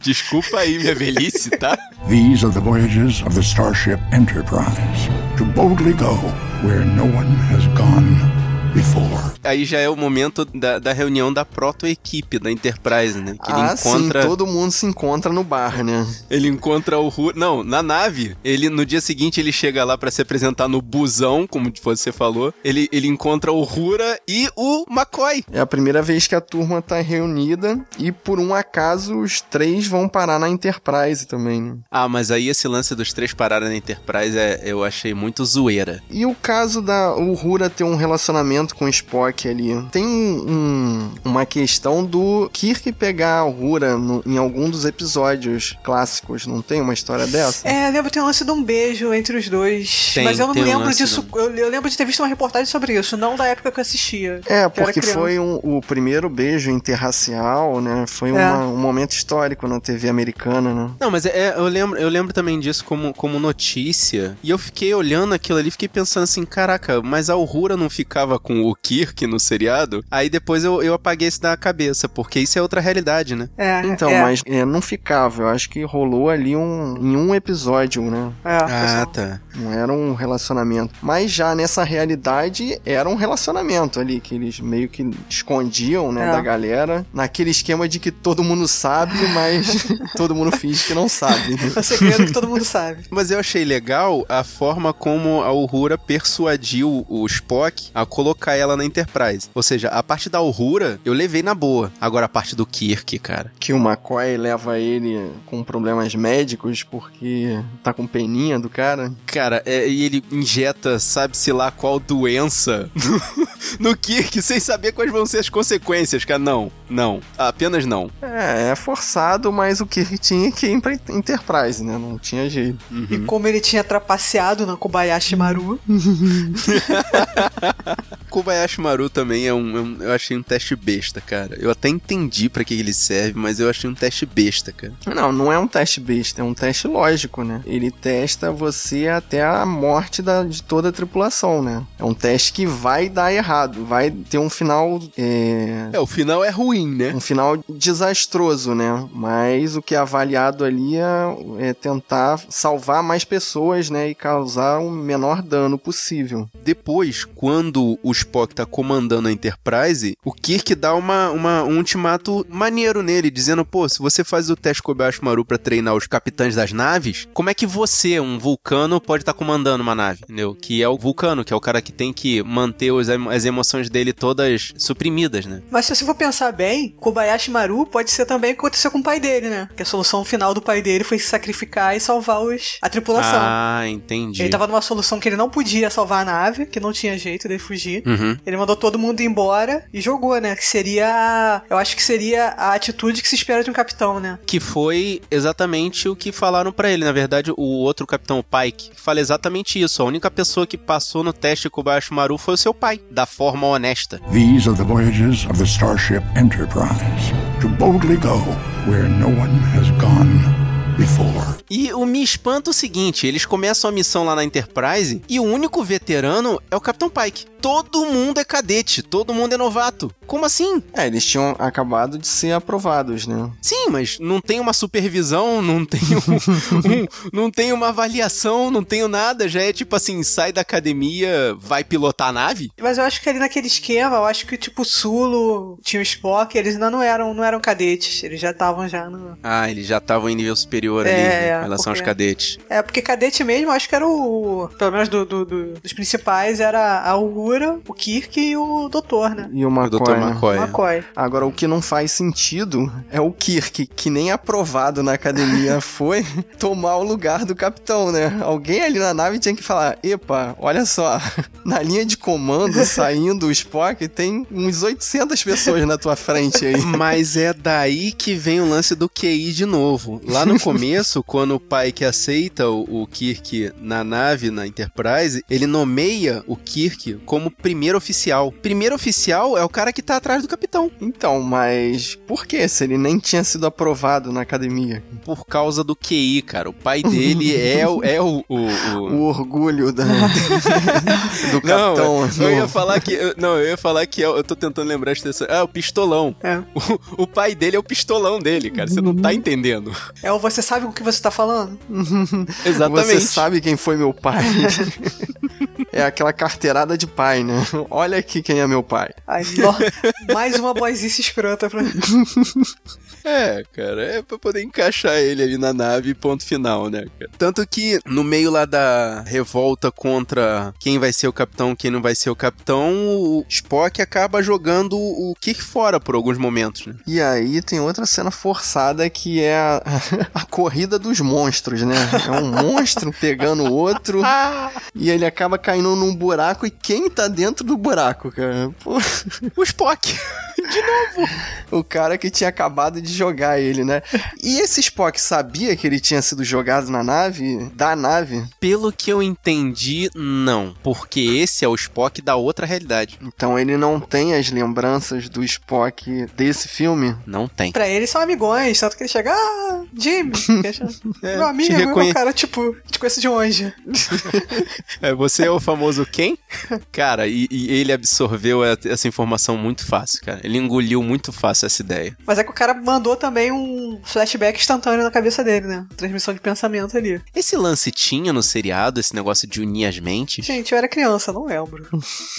Desculpa aí minha velhice, tá? These are the voyages of the Starship Enterprise to boldly go where no one has gone before. Aí já é o momento da, da reunião da proto-equipe da Enterprise, né? Que ele ah, encontra. sim, todo mundo se encontra no bar, né? Ele encontra o Ru... Não, na nave. Ele no dia seguinte ele chega lá pra se apresentar no busão, como você falou. Ele, ele encontra o Rura e o McCoy. É a primeira vez que a turma tá reunida e por um acaso os três vão parar na Enterprise também. né? Ah, mas aí esse lance dos três pararem na Enterprise é, eu achei muito zoeira. E o caso da o Rura ter um relacionamento com o Spock ali? Tem um- um- uma questão do Kirk pegar o Rura no- em algum dos episódios clássicos, não tem uma história dessa? É, eu lembro que tem um lance de um beijo entre os dois. Tem, mas eu não um lembro lance disso. do- Eu, eu lembro de ter visto uma reportagem sobre isso, não da época que eu assistia. É, porque foi um- o primeiro beijo interracial, né? Foi É. uma- um momento histórico na TV americana, né? Não, mas é, eu, lembro, eu lembro também disso como, como notícia. E eu fiquei olhando aquilo ali, fiquei pensando assim, caraca, mas a Uhura não ficava com o Kirk no seriado? Aí depois eu, eu apaguei isso da cabeça, porque isso é outra realidade, né? É, Então, é, mas é, não ficava. Eu acho que rolou ali um, em um episódio, né? É, Ah, pessoal. tá. Não era um relacionamento. Mas já nessa realidade era um relacionamento ali, que eles meio que escondiam, né, É. da galera. Naquele esquema de que todo mundo sabe, mas todo mundo finge que não sabe. É o segredo que todo mundo sabe. Mas eu achei legal a forma como a Uhura persuadiu o Spock a colocar ela na Enterprise. Ou seja, a parte da Uhura eu levei na boa. Agora a parte do Kirk, cara. Que o McCoy leva ele com problemas médicos porque tá com peninha do cara. Cara, é, e ele injeta, sabe-se lá qual doença no, no Kirk, sem saber quais vão ser as consequências, cara. Não, não. Apenas não. É, é forçado, mas o Kirk tinha que ir pra Enterprise, né? Não tinha jeito. E como ele tinha trapaceado na Kobayashi Maru. Kobayashi Maru também é um, é um- Eu achei um teste besta, cara. Eu até entendi pra que ele serve, mas eu achei um teste besta, cara. Não, não é um teste besta, é um teste lógico, né? Ele testa você até a morte da- de toda a tripulação, né? É um teste que vai dar errado, vai ter um final. É, É, o final é ruim, né? um final desastroso, né? Mas o que é avaliado ali é, é tentar salvar mais pessoas, né? E causar o menor dano possível. Depois, quando o Spock tá comandando a Enterprise, o Kirk dá uma, uma- um ultimato maneiro nele, dizendo, pô, se você faz o teste Kobayashi Maru pra treinar os capitães das naves, como é que você, um vulcano, pode estar comandando uma nave, entendeu? Que é o vulcano, que é o cara que tem que manter os- as emoções dele todas suprimidas, né? Mas se você for pensar bem, Kobayashi Maru pode ser também o que aconteceu com o pai dele, né? Que a solução final do pai dele foi se sacrificar e salvar os, a tripulação. Ah, entendi. Ele tava numa solução que ele não podia salvar a nave, que não tinha jeito dele fugir. Uhum. Ele mandou todo mundo embora e jogou, né? Que seria. Eu acho que seria a atitude que se espera de um capitão, né? Que foi exatamente o que falaram pra ele. Na verdade, o outro capitão, o Pike, fala exatamente isso. A única pessoa que passou no teste Kobayashi Maru foi o seu pai, da forma honesta. These are the voyages of the Starship Enterprise to boldly go where no one has gone before. E o me espanta o seguinte: eles começam a missão lá na Enterprise e o único veterano é o Capitão Pike. Todo mundo é cadete, todo mundo é novato. Como assim? É, eles tinham acabado de ser aprovados, né? Sim, mas não tem uma supervisão, não tem um- um- não tem uma avaliação, não tenho nada. Já é tipo assim, sai da academia, vai pilotar a nave? Mas eu acho que ali naquele esquema, eu acho que tipo o Sulo, tinha o Spock, eles ainda não eram, não eram cadetes. Eles já estavam já no. Ah, eles já estavam em nível superior ali É, né, é, em relação aos porque- cadetes. É, porque cadete mesmo, acho que era o. Pelo menos do, do- do- dos principais, era a Uhura, o Kirk e o Doutor, né? E o O McCoy, Dr. né? McCoy. McCoy. Agora, o que não faz sentido é o Kirk, que nem aprovado na academia foi, tomar o lugar do capitão, né? Alguém ali na nave tinha que falar: Epa, olha só, na linha de comando, saindo o Spock, tem uns 800 pessoas na tua frente aí. Mas é daí que vem o lance do QI de novo. Lá no começo, quando o pai que aceita o, o Kirk na nave, na Enterprise, ele nomeia o Kirk como primeiro oficial. Primeiro oficial é o cara que tá atrás do capitão. Então, mas por que se ele nem tinha sido aprovado na academia? Por causa do QI, cara. O pai dele é, o- é o- o- o, O orgulho da, do Não, capitão. eu ia falar que. eu- Não, eu ia falar que é o- eu tô tentando lembrar a expressão. Ah, o pistolão. É. O, o pai dele é o pistolão dele, cara. Você não tá entendendo. É o você sabe com o que você tá falando? Exatamente. Você sabe quem foi meu pai? É aquela carteirada de pai, né? Olha aqui quem é meu pai. Ai, no- Mais uma boyzice escrota pra mim. É, cara, é pra poder encaixar ele ali na nave, ponto final, né, cara? Tanto que no meio lá da revolta contra quem vai ser o capitão, quem não vai ser o capitão, o Spock acaba jogando o Kirk fora por alguns momentos, né? E aí tem outra cena forçada que é a, a corrida dos monstros, né? É um monstro pegando o outro e ele acaba caindo num buraco e quem tá dentro do buraco, cara? Pô, O Spock! o cara que tinha acabado de jogar ele, né? E esse Spock sabia que ele tinha sido jogado na nave, da nave? Pelo que eu entendi, não. Porque esse é o Spock da outra realidade. Então ele não tem as lembranças do Spock desse filme? Não tem. Pra eles são amigões, tanto que ele chega, ah, Jimmy, É, meu amigo, te meu reconhe- cara, tipo, te conheço de longe. É, você é o famoso quem? Cara, e, e ele absorveu essa informação muito fácil, cara. Ele engoliu muito fácil essa ideia. Mas é que o cara mandou também um flashback instantâneo na cabeça dele, né? Transmissão de pensamento ali. Esse lance tinha no seriado, esse negócio de unir as mentes? Gente, eu era criança, não lembro.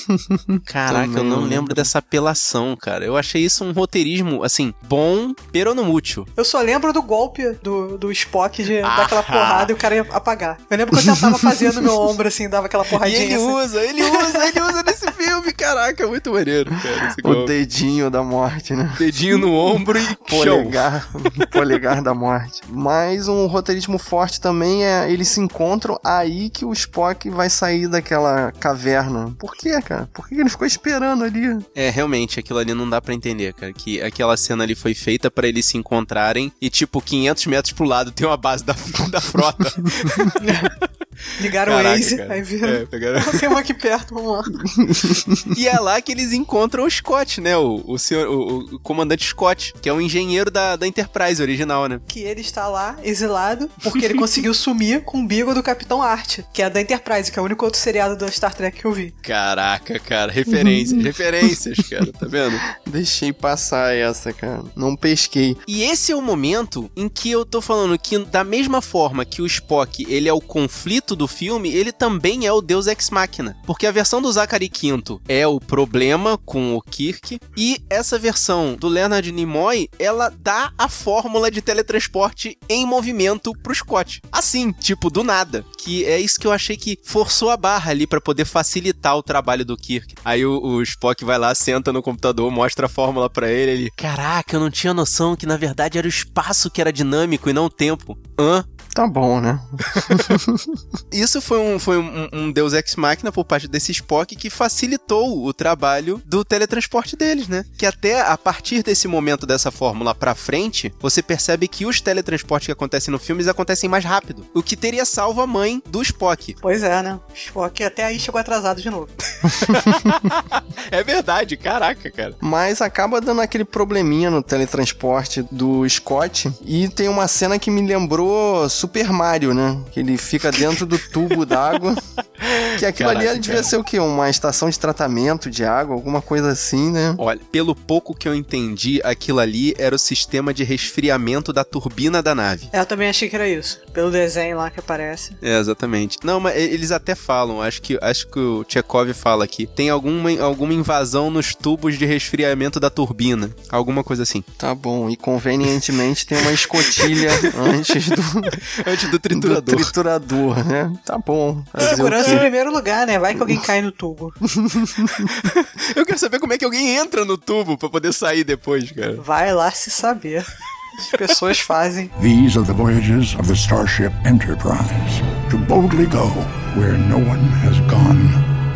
Caraca, eu Também não não lembro dessa apelação, cara. Eu achei isso um roteirismo, assim, bom, pero não útil. Eu só lembro do golpe do, do Spock de dar aquela Ah. porrada e o cara ia apagar. Eu lembro que eu tentava fazer no meu ombro, assim, dava aquela E porradinha. ele assim. usa, ele usa, ele usa nesse filme, caraca, muito maneiro, cara. O dedinho da morte, né? dedinho no ombro e. Polegar, polegar da morte. Mas um roteirismo forte também é eles se encontram aí que o Spock vai sair daquela caverna. Por quê, cara? Por que ele ficou esperando ali? É, realmente, aquilo ali não dá pra entender, cara. Que aquela cena ali foi feita pra eles se encontrarem e, tipo, 500 metros pro lado tem uma base da, da frota. Ligaram o Caraca, Waze, cara. aí viram. É, pegaram- Tem um aqui perto, vamos lá. E é lá que eles encontram o Scott, né? O, o, senhor, o, o comandante Scott, que é o engenheiro da, da Enterprise original, né? Que ele está lá, exilado, porque ele conseguiu sumir com o bigo do Capitão Art, que é da Enterprise, que é o único outro seriado da Star Trek que eu vi. Caraca, cara, referências, referências, cara, tá vendo? Deixei passar essa, cara. Não pesquei. E esse é o momento em que eu tô falando que, da mesma forma que o Spock ele é o conflito do filme, ele também é o Deus Ex Machina. Porque a versão do Zachary Quinto é o problema com o Kirk, e essa versão do Leonard Nimoy, ela dá a fórmula de teletransporte em movimento pro Scott. Assim, tipo, do nada. Que é isso que eu achei que forçou a barra ali pra poder facilitar o trabalho do Kirk. Aí o, o Spock vai lá, senta no computador, mostra a fórmula pra ele, ele, caraca, eu não tinha noção que na verdade era o espaço que era dinâmico e não o tempo. Hã? Tá bom, né? Isso foi um, foi um, um Deus Ex Machina por parte desse Spock que facilitou o trabalho do teletransporte deles, né? Que até a partir desse momento dessa fórmula pra frente, você percebe que os teletransportes que acontecem no filme acontecem mais rápido. O que teria salvo a mãe do Spock. Pois é, né? Spock até aí chegou atrasado de novo. É verdade, caraca, cara. Mas acaba dando aquele probleminha no teletransporte do Scott. E tem uma cena que me lembrou Super Mario, né? Que ele fica dentro do tubo d'água. Que aquilo Caraca, ali devia cara. ser o quê? Uma estação de tratamento de água, alguma coisa assim, né? Olha, pelo pouco que eu entendi, aquilo ali era o sistema de resfriamento da turbina da nave. É, Eu também achei que era isso. Pelo desenho lá que aparece. É, exatamente. Não, mas eles até falam, acho que, acho que o Chekhov fala aqui, tem alguma, alguma invasão nos tubos de resfriamento da turbina. Alguma coisa assim. Tá bom. E convenientemente tem uma escotilha antes do, Antes do do triturador. triturador, né? Tá bom. Segurança em primeiro lugar, né? Vai que alguém cai no tubo. Eu quero saber como é que alguém entra no tubo pra poder sair depois, cara. Vai lá se saber. As pessoas fazem. These are the voyages of the Starship Enterprise to boldly go where no one has gone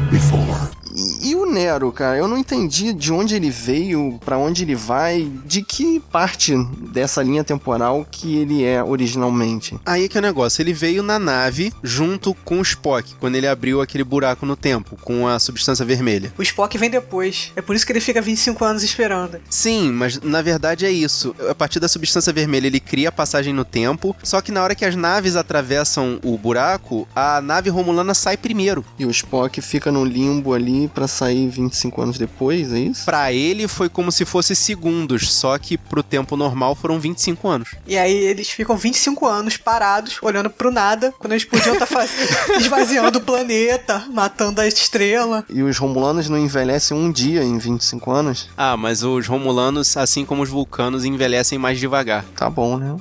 before. E, e o Nero, cara, eu não entendi de onde ele veio, pra onde ele vai, de que parte dessa linha temporal que ele é originalmente. Aí é que é o negócio, ele veio na nave junto com o Spock, quando ele abriu aquele buraco no tempo, com a substância vermelha. O Spock vem depois. É por isso que ele fica 25 anos esperando. Sim, mas na verdade é isso. A partir da substância vermelha ele cria a passagem no tempo, só que na hora que as naves atravessam o buraco, a nave romulana sai primeiro. E o Spock fica no limbo ali filme pra sair 25 anos depois, é isso? Pra ele foi como se fosse segundos, só que pro tempo normal foram 25 anos. E aí eles ficam 25 anos parados, olhando pro nada, quando eles podiam estar esvaziando o planeta, matando a estrela. E os Romulanos não envelhecem um dia em 25 anos? Ah, mas os Romulanos, assim como os Vulcanos, envelhecem mais devagar. Tá bom, né?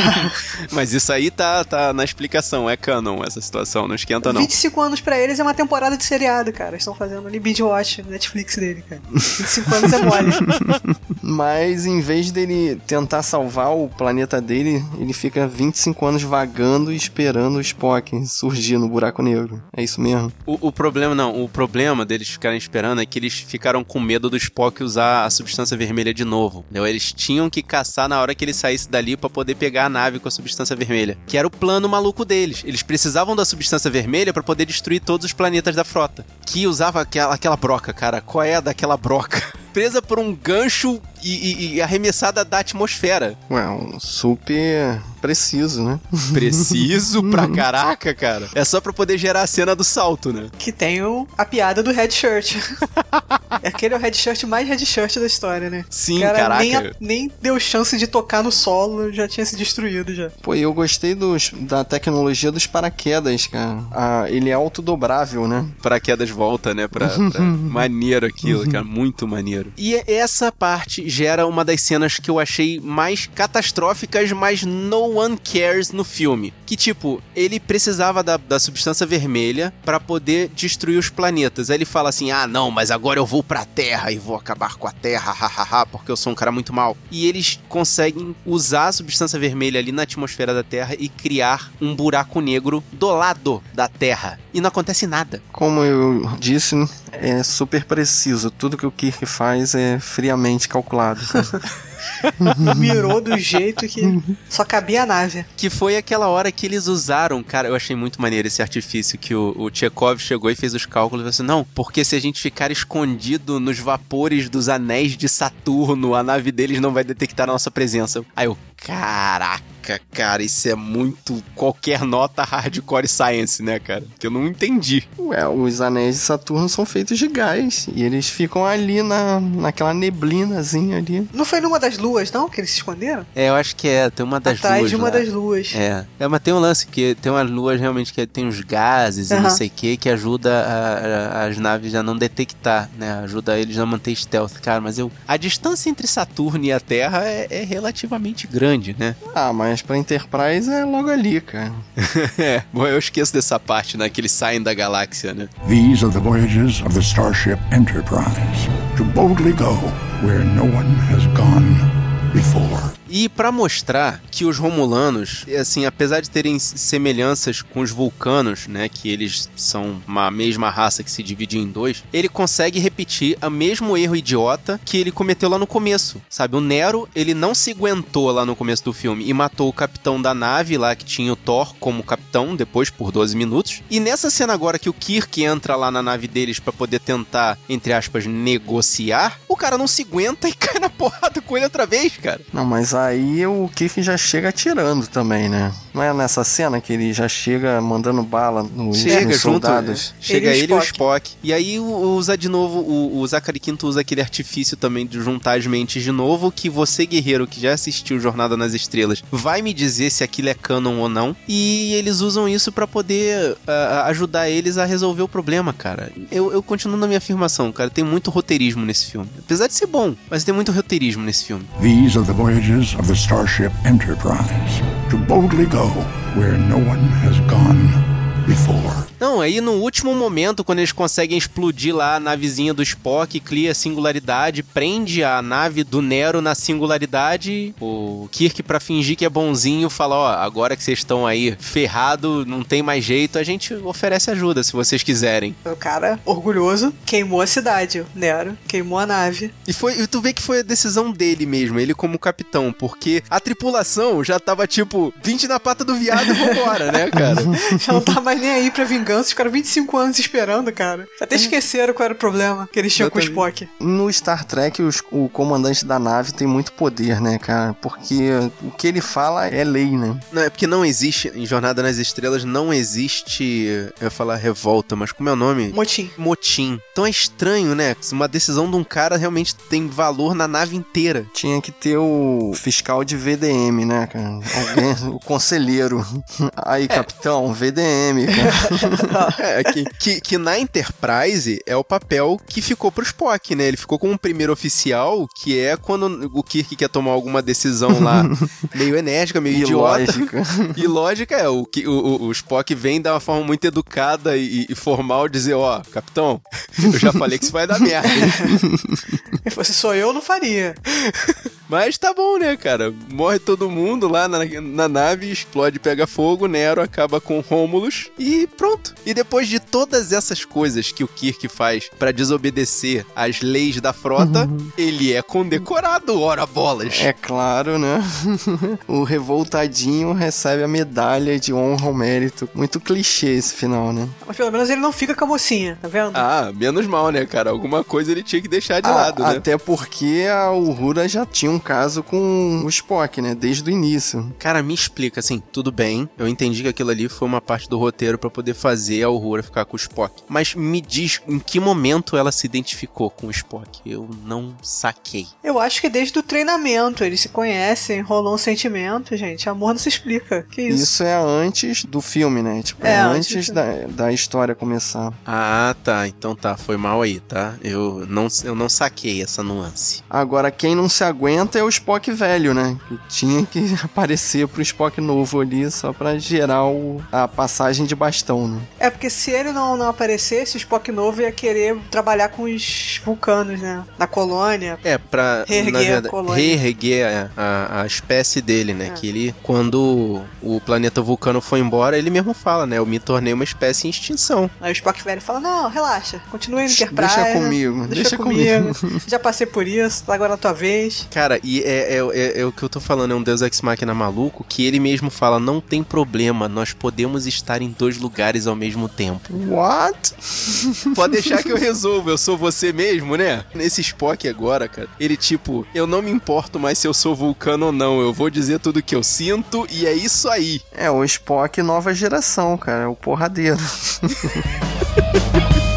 Mas isso aí tá, tá na explicação, é canon essa situação, não esquenta não. 25 anos pra eles é uma temporada de seriado, cara. Eles estão fazendo ali binge watch no Netflix dele, cara. 25 anos é mole. Mas em vez dele tentar salvar o planeta dele, ele fica 25 anos vagando e esperando o Spock surgir no buraco negro. É isso mesmo? O, o problema não, o problema deles ficarem esperando é que eles ficaram com medo do Spock usar a substância vermelha de novo. Entendeu? Eles tinham que caçar na hora que ele saísse dali pra poder pegar a nave com a substância vermelha, que era o plano maluco deles. Eles precisavam da substância vermelha pra poder destruir todos os planetas da frota, que usava aquela, aquela broca, cara. Qual é a daquela broca? Presa por um gancho e, e- e arremessada da atmosfera. Ué, um super preciso, né? Preciso pra caraca, cara. É só pra poder gerar a cena do salto, né? Que tem o, a piada do red shirt. Aquele é o red shirt mais red shirt da história, né? Sim, cara caraca. Nem, a- nem deu chance de tocar no solo, já tinha se destruído já. Pô, e eu gostei dos, da tecnologia dos paraquedas, cara. Ah, ele é autodobrável, né? paraquedas volta, né? Pra, pra- Maneiro aquilo, cara. Muito maneiro. E essa parte gera uma das cenas que eu achei mais catastróficas, mas no one cares no filme. Que, tipo, ele precisava da, da substância vermelha pra poder destruir os planetas. Aí ele fala assim: ah, não, mas agora eu vou pra Terra e vou acabar com a Terra, hahaha, porque eu sou um cara muito mal. E eles conseguem usar a substância vermelha ali na atmosfera da Terra e criar um buraco negro do lado da Terra. E não acontece nada. Como eu disse, é super preciso. Tudo que o Kirk faz é friamente calculado. Mirou do jeito que só cabia a nave. Que foi aquela hora que eles usaram, cara, eu achei muito maneiro esse artifício que o, o Chekhov chegou e fez os cálculos e falou assim, não, porque se a gente ficar escondido nos vapores dos anéis de Saturno, a nave deles não vai detectar a nossa presença. Aí eu, caraca, cara, isso é muito qualquer nota hardcore science, né, cara? Que eu não entendi. Ué, os anéis de Saturno são feitos de gás. E eles ficam ali na, naquela neblinazinha ali. Não foi numa das luas, não, que eles se esconderam? É, eu acho que é, tem uma das Atrás luas de uma lá. das luas. É. é, mas tem um lance que tem umas luas realmente que tem uns gases e não sei o que que ajuda a- a- as naves a não detectar, né? Ajuda eles a manter stealth, cara. Mas eu. A distância entre Saturno e a Terra é, é relativamente grande, né? Ah, mas pra Enterprise é logo ali, cara. é, bom, eu esqueço dessa parte, né? Que eles saem da galáxia, né? These are the voyages of the starship Enterprise to boldly go where no one has gone before. E pra mostrar que os Romulanos, assim, apesar de terem semelhanças com os Vulcanos, né, que eles são uma mesma raça que se divide em dois, ele consegue repetir o mesmo erro idiota que ele cometeu lá no começo, sabe? O Nero, ele não se aguentou lá no começo do filme e matou o capitão da nave lá que tinha o Thor como capitão depois por 12 minutos. E nessa cena agora que o Kirk entra lá na nave deles pra poder tentar, entre aspas, negociar, o cara não se aguenta e cai na porrada com ele outra vez, cara. Não, mas aí o Kirk já chega atirando também, né? Não é nessa cena que ele já chega mandando bala nos, Chega nos junto, soldados? chega Ele e ele, o e o Spock. E aí o- usa de novo, o, o Zachary Quinto usa aquele artifício também de juntar as mentes de novo, que você, guerreiro, que já assistiu Jornada nas Estrelas, vai me dizer se aquilo é canon ou não. E eles usam isso pra poder ah, ajudar eles a resolver o problema, cara. Eu, eu continuo na minha afirmação, cara. Tem muito roteirismo nesse filme. Apesar de ser bom, mas tem muito roteirismo nesse filme. These are the voyages of the starship Enterprise to boldly go where no one has gone. Não, aí no último momento, quando eles conseguem explodir lá a navezinha do Spock, cria a singularidade, prende a nave do Nero na singularidade, o Kirk, pra fingir que é bonzinho, fala: Ó, agora que vocês estão aí ferrado, não tem mais jeito, a gente oferece ajuda se vocês quiserem. O cara, orgulhoso, queimou a cidade, o Nero. Queimou a nave. E, foi, e tu vê que foi a decisão dele mesmo, ele como capitão, porque a tripulação já tava tipo 20 na pata do viado e vambora, né, cara? Já não tá mais nem aí pra vingança, ficaram 25 anos esperando, cara. Até esqueceram qual era o problema que eles tinham com o Spock. No Star Trek, os- o comandante da nave tem muito poder, né, cara? Porque o que ele fala é lei, né? Não, é porque não existe, em Jornada nas Estrelas, não existe, eu ia falar revolta, mas como é o nome? Motim. Motim. Então é estranho, né? Uma decisão de um cara realmente tem valor na nave inteira. Tinha que ter o fiscal de VDM, né, cara? Alguém, o conselheiro. Aí, capitão, VDM. É, que, que, que na Enterprise é o papel que ficou pro Spock, né? Ele ficou como um primeiro oficial, que é quando o Kirk quer tomar alguma decisão lá meio enérgica, meio E idiota. lógica. E lógica é, o, que- o, o- Spock vem de uma forma muito educada e, e formal dizer, ó, capitão, eu já falei que isso vai dar merda. hein?" Se fosse sou eu, não faria. Mas tá bom, né, cara? Morre todo mundo lá na, na nave, explode, pega fogo, Nero acaba com Rômulus e pronto. E depois de todas essas coisas que o Kirk faz pra desobedecer às leis da frota, ele é condecorado, ora bolas. É claro, né? o revoltadinho recebe a medalha de honra ao mérito. Muito clichê esse final, né? Mas pelo menos ele não fica com a mocinha, tá vendo? Ah, menos mal, né, cara? Alguma coisa ele tinha que deixar de Ah, lado, né? Até porque a Uhura já tinha um caso com o Spock, né? Desde o início. Cara, me explica, assim, tudo bem, eu entendi que aquilo ali foi uma parte do roteiro pra poder fazer a Aurora ficar com o Spock. Mas me diz em que momento ela se identificou com o Spock. Eu não saquei. Eu acho que desde o treinamento eles se conhecem, rolou um sentimento, gente. Amor não se explica. Que isso? Isso, é antes do filme, né? Tipo, é, É, antes da, da história começar. Ah, tá. Então tá, foi mal aí, tá? Eu não, eu não saquei essa nuance. Agora, quem não se aguenta é o Spock velho, né? Que tinha que aparecer pro Spock novo ali só pra gerar o- a passagem de bastão, né? É porque se ele não, não aparecesse, o Spock novo ia querer trabalhar com os vulcanos, né? Na colônia. É, pra Reerguer a verdade, colônia. reerguer a, a, a espécie dele, né? É. Que ele, quando o planeta Vulcano foi embora, ele mesmo fala, né? Eu me tornei uma espécie em extinção. Aí o Spock velho fala: Não, relaxa, continue no Enterprise. Deixa comigo, Deixa, deixa comigo. Já passei por isso, tá agora é a tua vez. Cara, e é, é, é- é o que eu tô falando, é um Deus Ex Machina maluco, que ele mesmo fala, não tem problema, nós podemos estar em dois lugares ao mesmo tempo. What? Pode deixar que eu resolvo, eu sou você mesmo, né? Nesse Spock agora, cara, ele tipo, eu não me importo mais se eu sou vulcano ou não, eu vou dizer tudo que eu sinto e é isso aí. É o Spock nova geração, cara. É o porradeiro.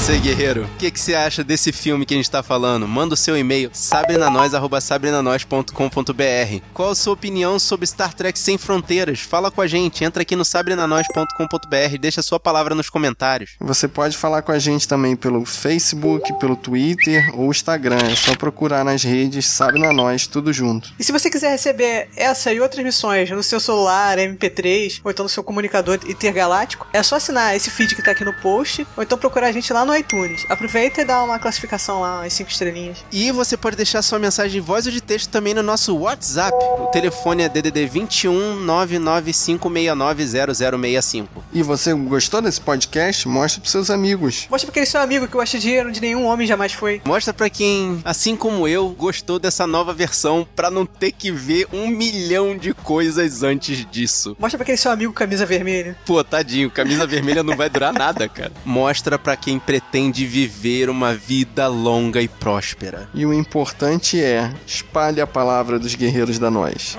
você, guerreiro, o que, que você acha desse filme que a gente tá falando? Manda o seu e-mail, sabrenanois.sabrenanois.com.br Qual a sua opinião sobre Star Trek Sem Fronteiras? Fala com a gente, entra aqui no sabrenanois.com.br deixa a sua palavra nos comentários. Você pode falar com a gente também pelo Facebook, pelo Twitter ou Instagram. É só procurar nas redes Sabe na Nós, tudo junto. E se você quiser receber essa e outras missões no seu celular, MP3, ou então no seu comunicador intergaláctico, é só assinar esse feed que tá aqui no post, ou então procurar a gente lá no iTunes. Aproveita e dá uma classificação lá, as 5 estrelinhas. E você pode deixar sua mensagem de voz ou de texto também no nosso WhatsApp. O telefone é DDD 21 995690065. E você gostou desse podcast? Mostra pros seus amigos. Mostra pra aquele seu amigo que gosta de dinheiro onde nenhum homem jamais foi. Mostra pra quem, assim como eu, gostou dessa nova versão pra não ter que ver um milhão de coisas antes disso. Mostra pra aquele seu amigo camisa vermelha. Pô, tadinho, camisa vermelha não vai durar nada, cara. Mostra pra quem pretende viver uma vida longa e próspera. E o importante é, espalhe a palavra dos guerreiros da Nós.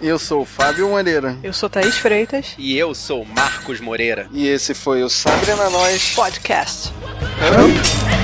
Eu sou o Fábio Moreira. Eu sou Thaís Freitas. E eu sou Marcos Moreira. E esse foi o Sabre na Nós. Podcast. Hã?